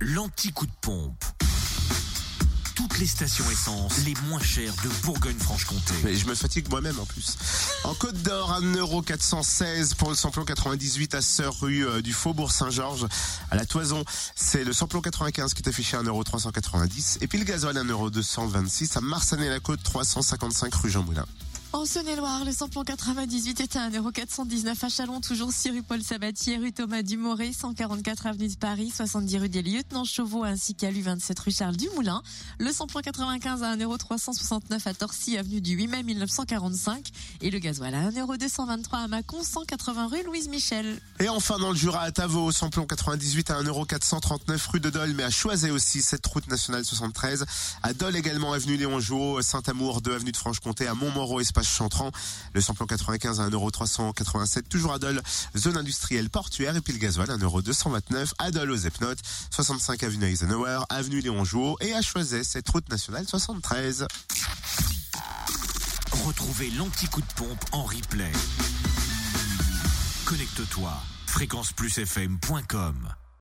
l'anti-coup de pompe. Toutes les stations essence les moins chères de Bourgogne-Franche-Comté. Mais je me fatigue moi-même en plus. En Côte d'Or, 1,416€ pour le samplon 98 à Sœur rue euh, du Faubourg Saint-Georges. À la Toison, c'est le samplon 95 qui est affiché à 1,390€. Et puis le gasoil 1,226€ à Marsanet-la-Côte, 355 rue Jean Moulin. En Saône-et-Loire, le samplon 98 est à 1,419€ à Chalon, toujours 6 rue Paul Sabatier, rue Thomas Dumoré, 144 avenue de Paris, 70 rue des Lieutenants Chauveau ainsi qu'à l'U27 rue Charles Dumoulin. Le samplon 95 à 1,369€ à Torcy, avenue du 8 mai 1945 et le gasoil à 1,223€ à Mâcon, 180 rue Louise Michel. Et enfin dans le Jura à Tavaux, samplon 98 à 1,439€ rue de Dole, mais à Choisey aussi, cette route nationale 73. À Dole également, avenue Léon Jouot, Saint-Amour, 2 avenue de Franche-Comté, à Montmoreau, espace Le samplon 95 à 1,387€ toujours à Dole, zone industrielle portuaire. Et puis le gasoil 1,229€ à Dole aux Epnotes, 65 avenue Eisenhower, avenue Léon Jouot et à Choisey, cette route nationale 73. Retrouvez l'anti-coup de pompe en replay. Connecte-toi. fréquenceplusfm.com